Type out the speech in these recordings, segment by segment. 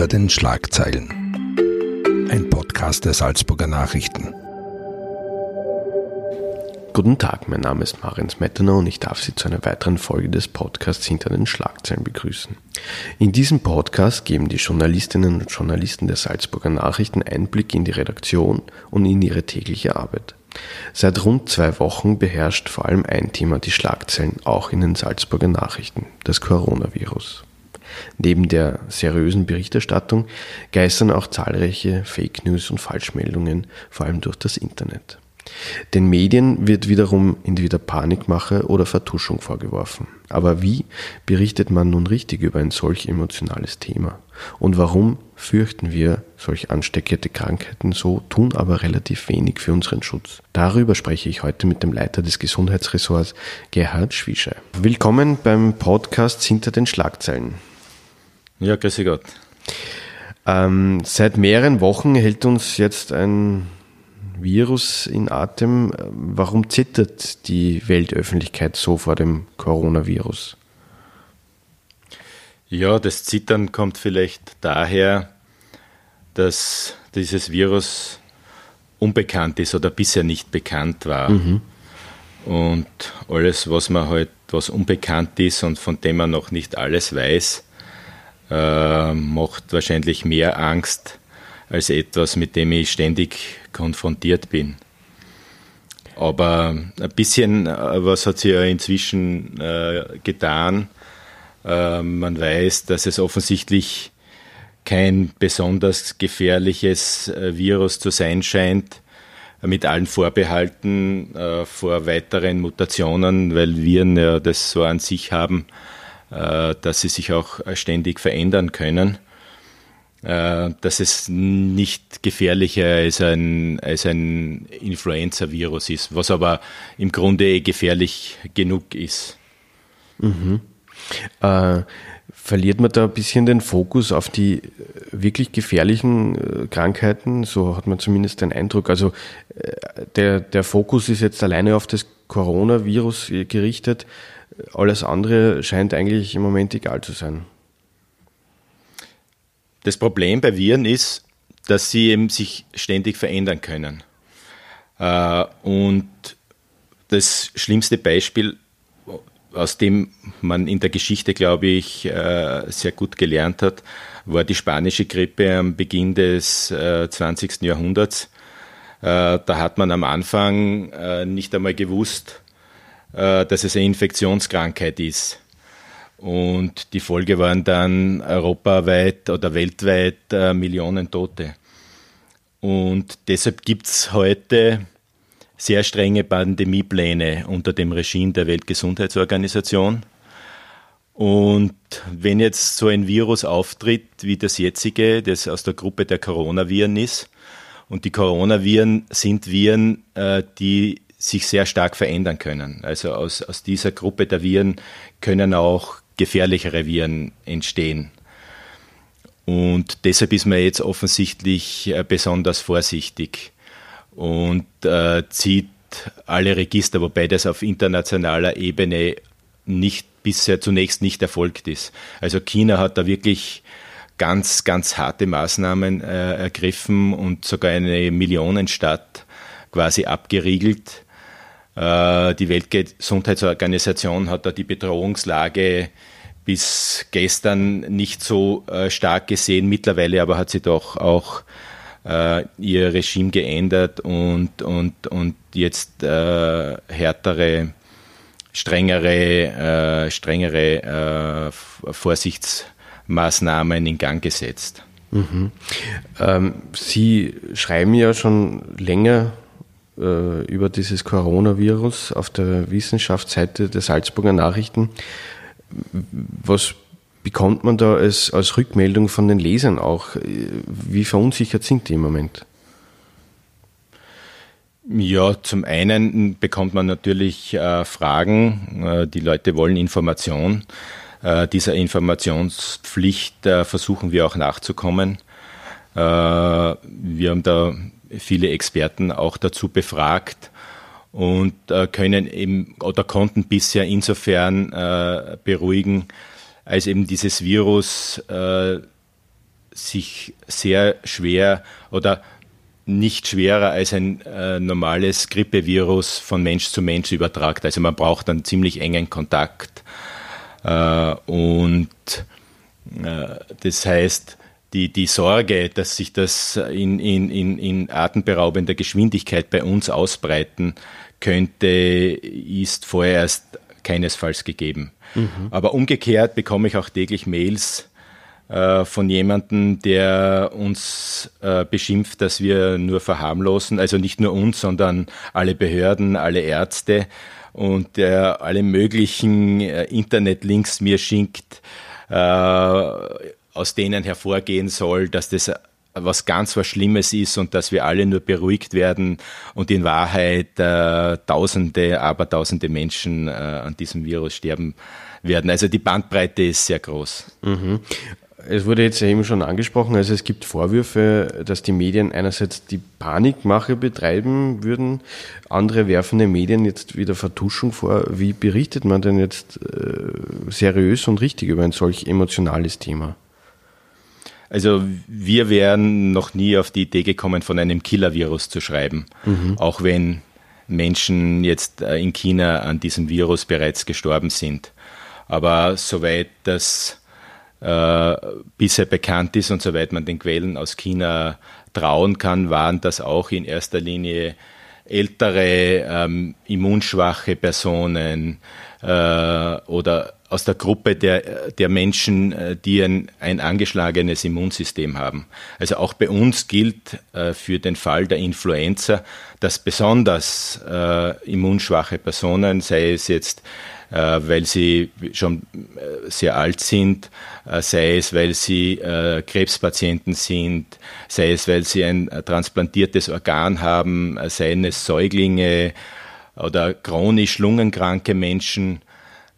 Hinter den Schlagzeilen. Ein Podcast der Salzburger Nachrichten. Guten Tag, mein Name ist Marins Mettener und ich darf Sie zu einer weiteren Folge des Podcasts Hinter den Schlagzeilen begrüßen. In diesem Podcast geben die Journalistinnen und Journalisten der Salzburger Nachrichten Einblick in die Redaktion und in ihre tägliche Arbeit. Seit rund zwei Wochen beherrscht vor allem ein Thema die Schlagzeilen auch in den Salzburger Nachrichten, das Coronavirus. Neben der seriösen Berichterstattung geistern auch zahlreiche Fake News und Falschmeldungen, vor allem durch das Internet. Den Medien wird wiederum entweder Panikmache oder Vertuschung vorgeworfen. Aber wie berichtet man nun richtig über ein solch emotionales Thema? Und warum fürchten wir solch ansteckende Krankheiten so, tun aber relativ wenig für unseren Schutz? Darüber spreche ich heute mit dem Leiter des Gesundheitsressorts, Gerhard Schwiesche. Willkommen beim Podcast Hinter den Schlagzeilen. Ja, grüße Gott. Ähm, seit mehreren Wochen hält uns jetzt ein Virus in Atem. Warum zittert die Weltöffentlichkeit so vor dem Coronavirus? Ja, das Zittern kommt vielleicht daher, dass dieses Virus unbekannt ist oder bisher nicht bekannt war. Mhm. Und alles, was man halt, was unbekannt ist und von dem man noch nicht alles weiß, äh, macht wahrscheinlich mehr Angst als etwas, mit dem ich ständig konfrontiert bin. Aber ein bisschen äh, was hat sich ja inzwischen äh, getan. Äh, man weiß, dass es offensichtlich kein besonders gefährliches äh, Virus zu sein scheint, mit allen Vorbehalten äh, vor weiteren Mutationen, weil Viren ja das so an sich haben, äh, dass sie sich auch ständig verändern können, äh, dass es nicht gefährlicher als ein, als ein Influenza-Virus ist, was aber im Grunde gefährlich genug ist. Mhm. Äh, verliert man da ein bisschen den Fokus auf die wirklich gefährlichen Krankheiten? So hat man zumindest den Eindruck. Also der, der Fokus ist jetzt alleine auf das Coronavirus gerichtet. Alles andere scheint eigentlich im Moment egal zu sein. Das Problem bei Viren ist, dass sie eben sich ständig verändern können. Äh, und das schlimmste Beispiel, aus dem man in der Geschichte, glaube ich, äh, sehr gut gelernt hat, war die spanische Grippe am Beginn des 20. Äh, Jahrhunderts. Da hat man am Anfang nicht einmal gewusst, dass es eine Infektionskrankheit ist. Und die Folge waren dann europaweit oder weltweit äh, Millionen Tote. Und deshalb gibt es heute sehr strenge Pandemiepläne unter dem Regime der Weltgesundheitsorganisation. Und wenn jetzt so ein Virus auftritt wie das jetzige, das aus der Gruppe der Coronaviren ist, und die Coronaviren sind Viren, äh, die sich sehr stark verändern können. Also aus, aus dieser Gruppe der Viren können auch gefährlichere Viren entstehen. Und deshalb ist man jetzt offensichtlich äh, besonders vorsichtig und äh, zieht alle Register, wobei das auf internationaler Ebene nicht bisher zunächst nicht erfolgt ist. Also China hat da wirklich ganz, ganz harte Maßnahmen äh, ergriffen und sogar eine Millionenstadt quasi abgeriegelt. Äh, die Weltgesundheitsorganisation hat da die Bedrohungslage bis gestern nicht so äh, stark gesehen. Mittlerweile aber hat sie doch auch äh, ihr Regime geändert und, und, und jetzt härtere, strengere, strengere Vorsichtsmaßnahmen in Gang gesetzt. Mhm. Ähm, Sie schreiben ja schon länger äh, über dieses Coronavirus auf der Wissenschaftsseite der Salzburger Nachrichten. Was bekommt man da als, als Rückmeldung von den Lesern auch? Wie verunsichert sind die im Moment? Ja, zum einen bekommt man natürlich äh, Fragen. Äh, die Leute wollen Information. Äh, dieser Informationspflicht äh, versuchen wir auch nachzukommen. Äh, wir haben da viele Experten auch dazu befragt und äh, können eben oder konnten bisher insofern äh, beruhigen, als eben dieses Virus äh, sich sehr schwer oder nicht schwerer als ein äh, normales Grippevirus von Mensch zu Mensch übertragt. Also man braucht einen ziemlich engen Kontakt. Äh, und äh, das heißt, die, die Sorge, dass sich das in, in, in, in atemberaubender Geschwindigkeit bei uns ausbreiten könnte, ist vorerst keinesfalls gegeben. Mhm. Aber umgekehrt bekomme ich auch täglich Mails äh, von jemandem, der uns äh, beschimpft, dass wir nur verharmlosen, also nicht nur uns, sondern alle Behörden, alle Ärzte und der alle möglichen äh, Internetlinks mir schickt, äh, aus denen hervorgehen soll, dass das was ganz was Schlimmes ist und dass wir alle nur beruhigt werden und in Wahrheit äh, Tausende, aber Tausende Menschen äh, an diesem Virus sterben werden. Also die Bandbreite ist sehr groß. Mhm. Es wurde jetzt eben schon angesprochen, also es gibt Vorwürfe, dass die Medien einerseits die Panikmache betreiben würden, andere werfen den Medien jetzt wieder Vertuschung vor. Wie berichtet man denn jetzt äh, seriös und richtig über ein solch emotionales Thema? Also wir wären noch nie auf die Idee gekommen, von einem Killer-Virus zu schreiben, mhm. auch wenn Menschen jetzt äh, in China an diesem Virus bereits gestorben sind. Aber soweit das äh, bisher bekannt ist und soweit man den Quellen aus China trauen kann, waren das auch in erster Linie ältere, ähm, immunschwache Personen äh, oder aus der Gruppe der, der Menschen, äh, die ein, ein angeschlagenes Immunsystem haben. Also auch bei uns gilt äh, für den Fall der Influenza, dass besonders äh, immunschwache Personen, sei es jetzt äh, weil sie schon äh, sehr alt sind, äh, sei es, weil sie Krebspatienten sind, sei es, weil sie ein transplantiertes Organ haben, seien es Säuglinge oder chronisch lungenkranke Menschen,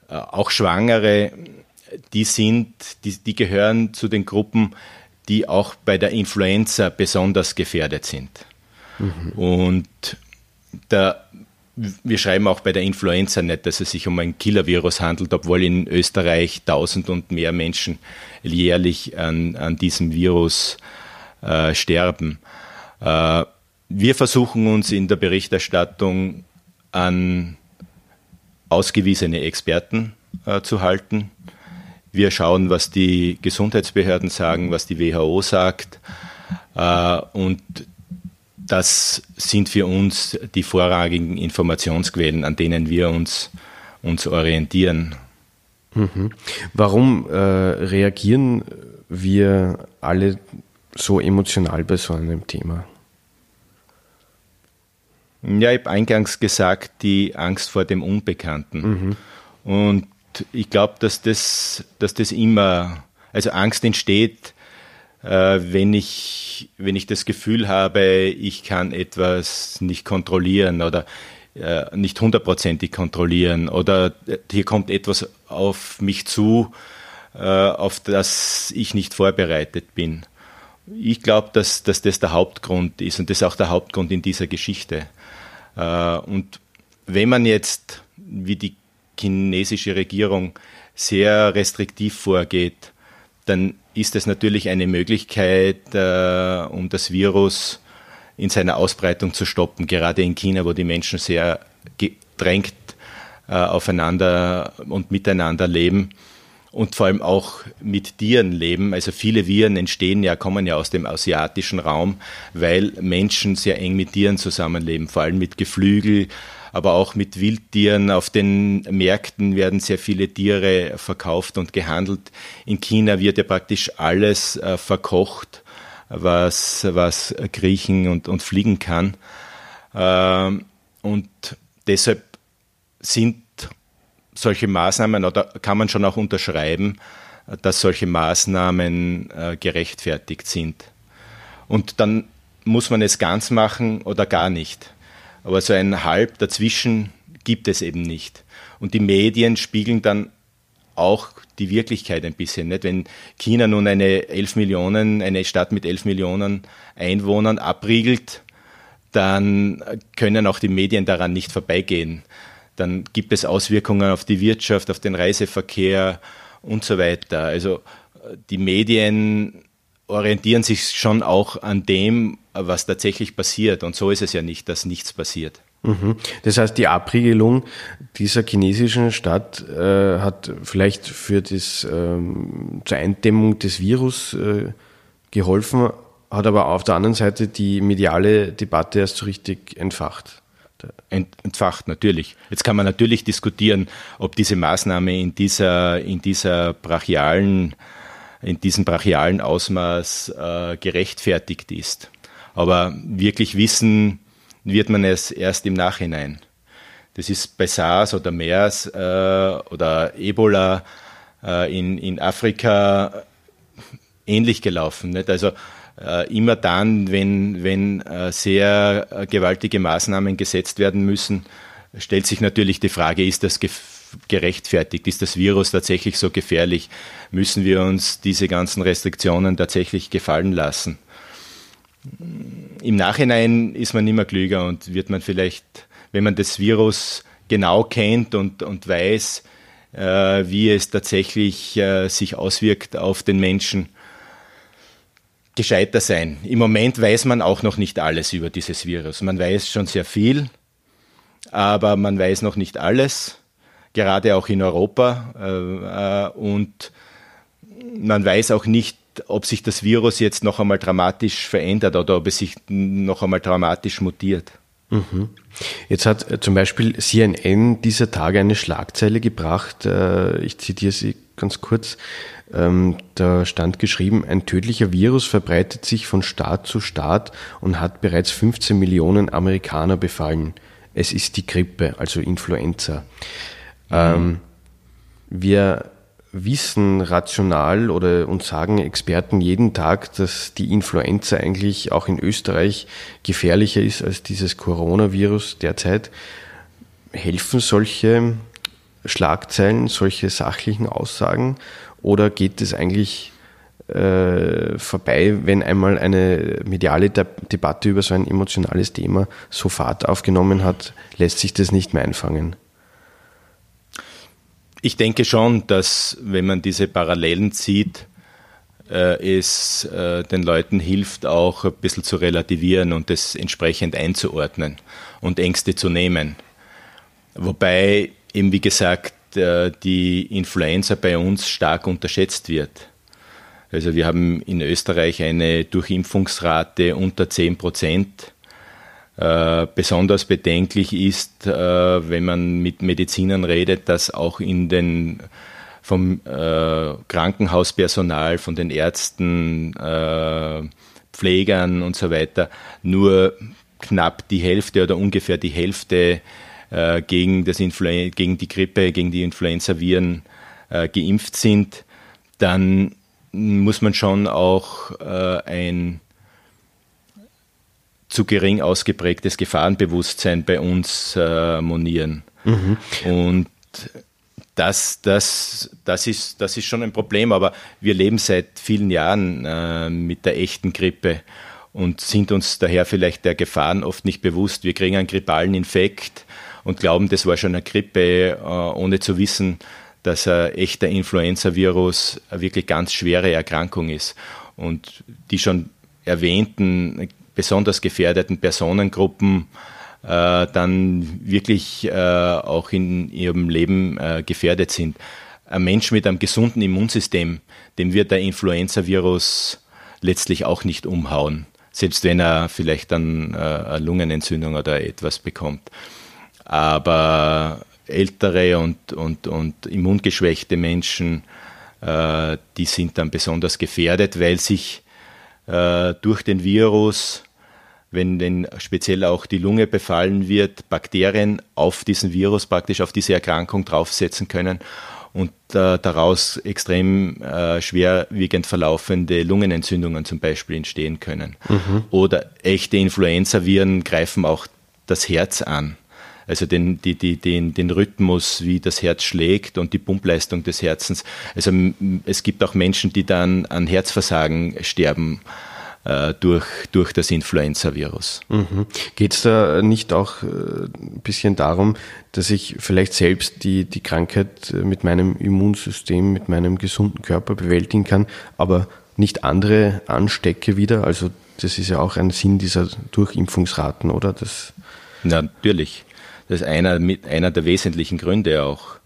auch Schwangere, die sind, die, die gehören zu den Gruppen, die auch bei der Influenza besonders gefährdet sind. Mhm. Und da wir schreiben auch bei der Influenza nicht, dass es sich um ein Killer-Virus handelt, obwohl in Österreich tausend und mehr Menschen jährlich an, an diesem Virus äh, sterben. Äh, wir versuchen uns in der Berichterstattung an ausgewiesene Experten äh, zu halten. Wir schauen, was die Gesundheitsbehörden sagen, was die WHO sagt. Äh, und das sind für uns die vorrangigen Informationsquellen, an denen wir uns, uns orientieren. Mhm. Warum äh, reagieren wir alle so emotional bei so einem Thema? Ja, ich habe eingangs gesagt, die Angst vor dem Unbekannten. Mhm. Und ich glaube, dass das, dass das immer, also Angst entsteht, äh, wenn, ich, wenn ich das Gefühl habe, ich kann etwas nicht kontrollieren oder äh, nicht hundertprozentig kontrollieren oder äh, hier kommt etwas auf mich zu, auf das ich nicht vorbereitet bin. Ich glaube, dass, dass das der Hauptgrund ist und das ist auch der Hauptgrund in dieser Geschichte. Und wenn man jetzt, wie die chinesische Regierung, sehr restriktiv vorgeht, dann ist es natürlich eine Möglichkeit, äh, um das Virus in seiner Ausbreitung zu stoppen, gerade in China, wo die Menschen sehr gedrängt äh, aufeinander und miteinander leben und vor allem auch mit Tieren leben. Also viele Viren entstehen ja, kommen ja aus dem asiatischen Raum, weil Menschen sehr eng mit Tieren zusammenleben, vor allem mit Geflügel, aber auch mit Wildtieren. Auf den Märkten werden sehr viele Tiere verkauft und gehandelt. In China wird ja praktisch alles äh, verkocht, was, was kriechen und, und fliegen kann. Ähm, und deshalb sind solche Maßnahmen, oder kann man schon auch unterschreiben, dass solche Maßnahmen äh, gerechtfertigt sind. Und dann muss man es ganz machen oder gar nicht. Aber so ein Halb dazwischen gibt es eben nicht. Und die Medien spiegeln dann auch die Wirklichkeit ein bisschen. Nicht? Wenn China nun eine 11 Millionen, eine Stadt mit 11 Millionen Einwohnern abriegelt, dann können auch die Medien daran nicht vorbeigehen. Dann gibt es Auswirkungen auf die Wirtschaft, auf den Reiseverkehr und so weiter. Also die Medien orientieren sich schon auch an dem, was tatsächlich passiert. Und so ist es ja nicht, dass nichts passiert. Mhm. Das heißt, die Abriegelung dieser chinesischen Stadt äh, hat vielleicht für das ähm, zur Eindämmung des Virus äh, geholfen, hat aber auf der anderen Seite die mediale Debatte erst so richtig entfacht. Entfacht, natürlich. Jetzt kann man natürlich diskutieren, ob diese Maßnahme in dieser, in dieser brachialen, in diesem brachialen Ausmaß äh, gerechtfertigt ist. Aber wirklich wissen wird man es erst im Nachhinein. Das ist bei SARS oder MERS äh, oder Ebola äh, in, in Afrika ähnlich gelaufen. Nicht? Also äh, immer dann, wenn, wenn äh, sehr äh, gewaltige Maßnahmen gesetzt werden müssen, stellt sich natürlich die Frage, ist das gerechtfertigt? Ist das Virus tatsächlich so gefährlich? Müssen wir uns diese ganzen Restriktionen tatsächlich gefallen lassen? Im Nachhinein ist man immer klüger und wird man vielleicht, wenn man das Virus genau kennt und, und weiß, äh, wie es tatsächlich äh, sich auswirkt auf den Menschen, gescheiter sein. Im Moment weiß man auch noch nicht alles über dieses Virus. Man weiß schon sehr viel, aber man weiß noch nicht alles, gerade auch in Europa. Äh, äh, und man weiß auch nicht, ob sich das Virus jetzt noch einmal dramatisch verändert oder ob es sich noch einmal dramatisch mutiert. Mhm. Jetzt hat äh, zum Beispiel CNN dieser Tage eine Schlagzeile gebracht, ich zitiere sie ganz kurz. Ähm, da stand geschrieben, ein tödlicher Virus verbreitet sich von Staat zu Staat und hat bereits 15 Millionen Amerikaner befallen. Es ist die Grippe, also Influenza. Mhm. Ähm, wir wissen rational oder uns sagen Experten jeden Tag, dass die Influenza eigentlich auch in Österreich gefährlicher ist als dieses Coronavirus derzeit. Helfen solche Schlagzeilen, solche sachlichen Aussagen oder geht es eigentlich äh, vorbei, wenn einmal eine mediale De Debatte über so ein emotionales Thema so Fahrt aufgenommen hat, lässt sich das nicht mehr einfangen? Ich denke schon, dass wenn man diese Parallelen zieht, äh, es äh, den Leuten hilft, auch ein bisschen zu relativieren und das entsprechend einzuordnen und Ängste zu nehmen. Wobei eben, wie gesagt, die Influenza bei uns stark unterschätzt wird. Also wir haben in Österreich eine Durchimpfungsrate unter 10 Prozent. Äh, besonders bedenklich ist, äh, wenn man mit Medizinern redet, dass auch in den vom äh, Krankenhauspersonal, von den Ärzten, äh, Pflegern und so weiter nur knapp die Hälfte oder ungefähr die Hälfte äh, gegen, das gegen die Grippe, gegen die Influenza-Viren äh, geimpft sind, dann muss man schon auch äh, ein zu gering ausgeprägtes Gefahrenbewusstsein bei uns äh, monieren. Mhm. Und das, das, das, ist, das ist schon ein Problem, aber wir leben seit vielen Jahren äh, mit der echten Grippe und sind uns daher vielleicht der Gefahren oft nicht bewusst. Wir kriegen einen grippalen Infekt und glauben, das war schon eine Grippe, äh, ohne zu wissen, dass ein echter Influenza-Virus eine wirklich ganz schwere Erkrankung ist. Und die schon erwähnten besonders gefährdeten Personengruppen äh, dann wirklich äh, auch in ihrem Leben äh, gefährdet sind. Ein Mensch mit einem gesunden Immunsystem, dem wird der Influenza-Virus letztlich auch nicht umhauen, selbst wenn er vielleicht dann äh, eine Lungenentzündung oder etwas bekommt. Aber ältere und, und, und immungeschwächte Menschen, äh, die sind dann besonders gefährdet, weil sich äh, durch den Virus, wenn denn speziell auch die Lunge befallen wird, Bakterien auf diesen Virus, praktisch auf diese Erkrankung draufsetzen können und äh, daraus extrem äh, schwerwiegend verlaufende Lungenentzündungen zum Beispiel entstehen können. Mhm. Oder echte Influenza-Viren greifen auch das Herz an also den, die, die, den, den Rhythmus, wie das Herz schlägt und die Pumpleistung des Herzens. Also es gibt auch Menschen, die dann an Herzversagen sterben äh, durch, durch das Influenza-Virus. Mhm. Geht es da nicht auch äh, ein bisschen darum, dass ich vielleicht selbst die, die Krankheit äh, mit meinem Immunsystem, mit meinem gesunden Körper bewältigen kann, aber nicht andere anstecke wieder. Also das ist ja auch ein Sinn dieser Durchimpfungsraten, oder? Das Natürlich. Das ist einer, einer der wesentlichen Gründe auch.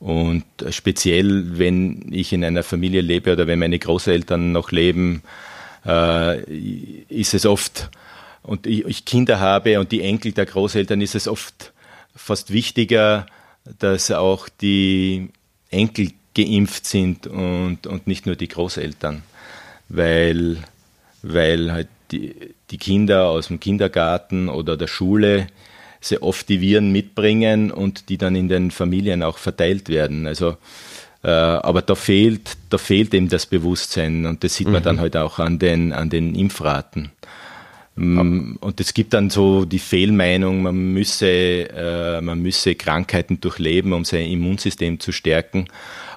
Und speziell, wenn ich in einer Familie lebe oder wenn meine Großeltern noch leben, äh, ist es oft, und ich Kinder habe und die Enkel der Großeltern, ist es oft fast wichtiger, dass auch die Enkel geimpft sind und, und nicht nur die Großeltern, weil, weil halt die, die Kinder aus dem Kindergarten oder der Schule sehr oft die Viren mitbringen und die dann in den Familien auch verteilt werden. Also äh, aber da fehlt, da fehlt eben das Bewusstsein und das sieht man mhm. dann halt auch an den, an den Impfraten. Mm, und es gibt dann so die Fehlmeinung, man müsse, äh, man müsse Krankheiten durchleben, um sein Immunsystem zu stärken.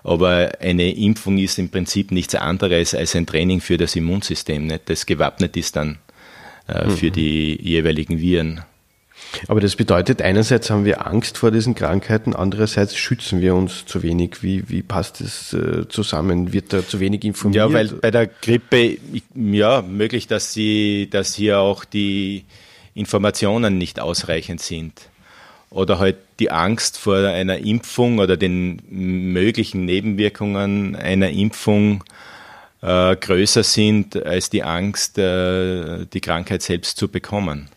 Aber eine Impfung ist im Prinzip nichts anderes als ein Training für das Immunsystem, nicht? das gewappnet ist dann äh, für mhm. die jeweiligen Viren. Aber das bedeutet, einerseits haben wir Angst vor diesen Krankheiten, andererseits schützen wir uns zu wenig. Wie, wie passt das äh, zusammen? Wird da zu wenig informiert? Ja, weil bei der Grippe, ja, möglich, dass, sie, dass hier auch die Informationen nicht ausreichend sind. Oder halt die Angst vor einer Impfung oder den möglichen Nebenwirkungen einer Impfung äh, größer sind als die Angst, äh, die Krankheit selbst zu bekommen.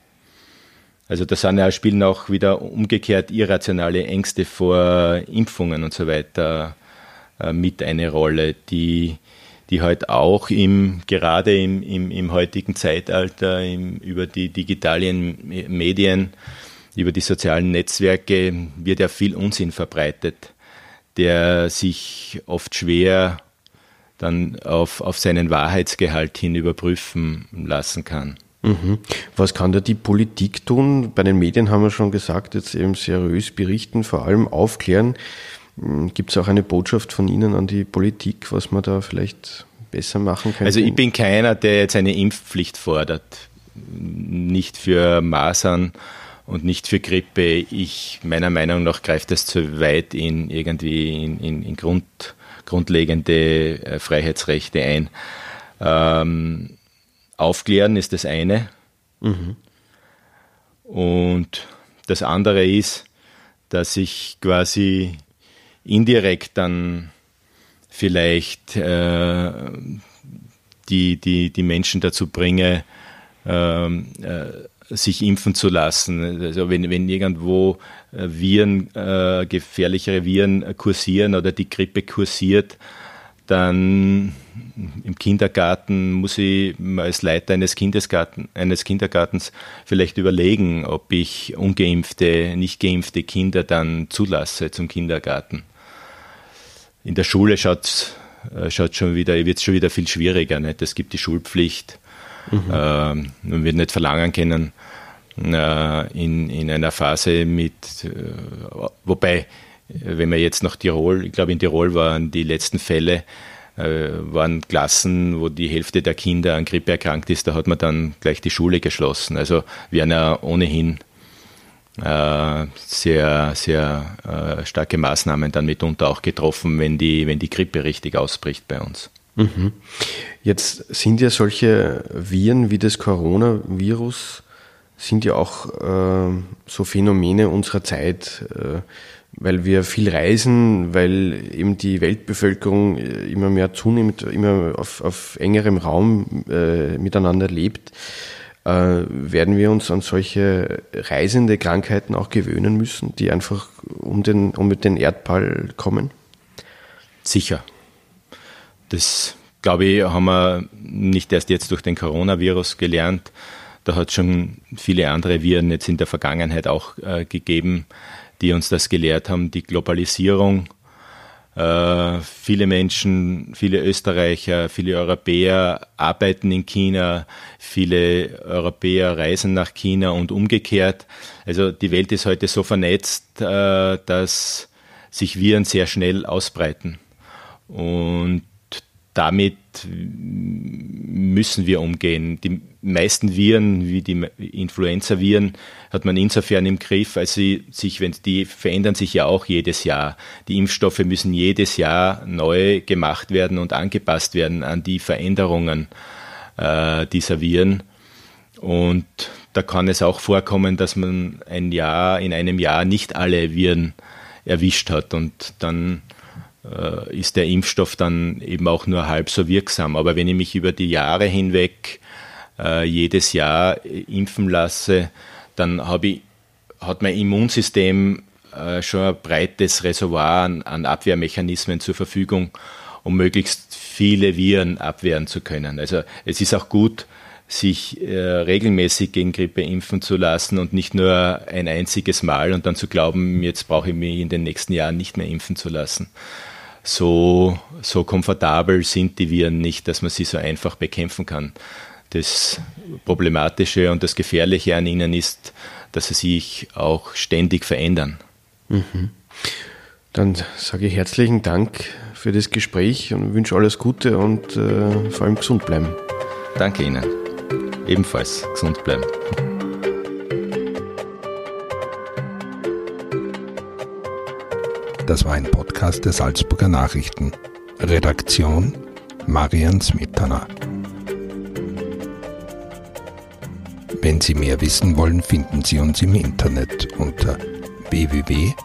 Also da sind ja spielen auch wieder umgekehrt irrationale Ängste vor Impfungen und so weiter äh, mit eine Rolle, die, die halt auch im, gerade im, im, im heutigen Zeitalter im, über die digitalen Medien, über die sozialen Netzwerke wird ja viel Unsinn verbreitet, der sich oft schwer dann auf, auf seinen Wahrheitsgehalt hin überprüfen lassen kann. Mhm. Was kann da die Politik tun? Bei den Medien haben wir schon gesagt, jetzt eben seriös berichten, vor allem aufklären. Hm, Gibt es auch eine Botschaft von Ihnen an die Politik, was man da vielleicht besser machen könnte? Also ich bin keiner, der jetzt eine Impfpflicht fordert. Nicht für Masern und nicht für Grippe. Ich, meiner Meinung nach, greift das zu weit in irgendwie in, in, in Grund, grundlegende äh, Freiheitsrechte ein. Ähm, Aufklären ist das eine. Mhm. Und das andere ist, dass ich quasi indirekt dann vielleicht äh, die, die, die Menschen dazu bringe, ähm, äh, sich impfen zu lassen. Also wenn, wenn irgendwo äh, Viren, äh, gefährlichere Viren kursieren oder die Grippe kursiert, dann im Kindergarten muss ich als Leiter eines, Kindesgarten, eines Kindergartens vielleicht überlegen, ob ich ungeimpfte, nicht geimpfte Kinder dann zulasse zum Kindergarten. In der Schule schaut äh, schaut schon wieder, wird es schon wieder viel schwieriger. Nicht? Es gibt die Schulpflicht. Mhm. Ähm, man wird nicht verlangen können, äh, in, in einer Phase mit, äh, wobei wenn man jetzt nach Tirol, ich glaube in Tirol waren die letzten Fälle, äh, waren Klassen, wo die Hälfte der Kinder an Grippe erkrankt ist, da hat man dann gleich die Schule geschlossen. Also werden ja ohnehin äh, sehr, sehr äh, starke Maßnahmen dann mitunter auch getroffen, wenn die, wenn die Grippe richtig ausbricht bei uns. Mhm. Jetzt sind ja solche Viren wie das Coronavirus, sind ja auch äh, so Phänomene unserer Zeit. Äh, weil wir viel reisen, weil eben die Weltbevölkerung äh, immer mehr zunimmt, immer auf, auf engerem Raum äh, miteinander lebt, äh, werden wir uns an solche reisende Krankheiten auch gewöhnen müssen, die einfach um den, um den Erdball kommen? Sicher. Das, glaube ich, haben wir nicht erst jetzt durch den Coronavirus gelernt. Da hat es schon viele andere Viren jetzt in der Vergangenheit auch äh, gegeben die uns das gelehrt haben, die Globalisierung. Äh, viele Menschen, viele Österreicher, viele Europäer arbeiten in China, viele Europäer reisen nach China und umgekehrt. Also die Welt ist heute so vernetzt, äh, dass sich Viren sehr schnell ausbreiten. Und damit müssen wir umgehen. Die meisten Viren, wie die Influenza-Viren, hat man insofern im Griff, als sie sich, wenn die verändern sich ja auch jedes Jahr. Die Impfstoffe müssen jedes Jahr neu gemacht werden und angepasst werden an die Veränderungen äh, dieser Viren. Und da kann es auch vorkommen, dass man ein Jahr, in einem Jahr nicht alle Viren erwischt hat und dann äh, ist der Impfstoff dann eben auch nur halb so wirksam. Aber wenn ich mich über die Jahre hinweg äh, jedes Jahr impfen lasse, dann ich, hat mein Immunsystem äh, schon ein breites Reservoir an, an Abwehrmechanismen zur Verfügung, um möglichst viele Viren abwehren zu können. Also es ist auch gut, sich äh, regelmäßig gegen Grippe impfen zu lassen und nicht nur ein einziges Mal und dann zu glauben, jetzt brauche ich mich in den nächsten Jahren nicht mehr impfen zu lassen. So, so komfortabel sind die Viren nicht, dass man sie so einfach bekämpfen kann. Das Problematische und das Gefährliche an ihnen ist, dass sie sich auch ständig verändern. Mhm. Dann sage ich herzlichen Dank für das Gespräch und wünsche alles Gute und äh, vor allem gesund bleiben. Danke Ihnen. Ebenfalls gesund bleiben. Das war ein Podcast der Salzburger Nachrichten. Redaktion Marian Smetana. Wenn Sie mehr wissen wollen, finden Sie uns im Internet unter www.sn.at.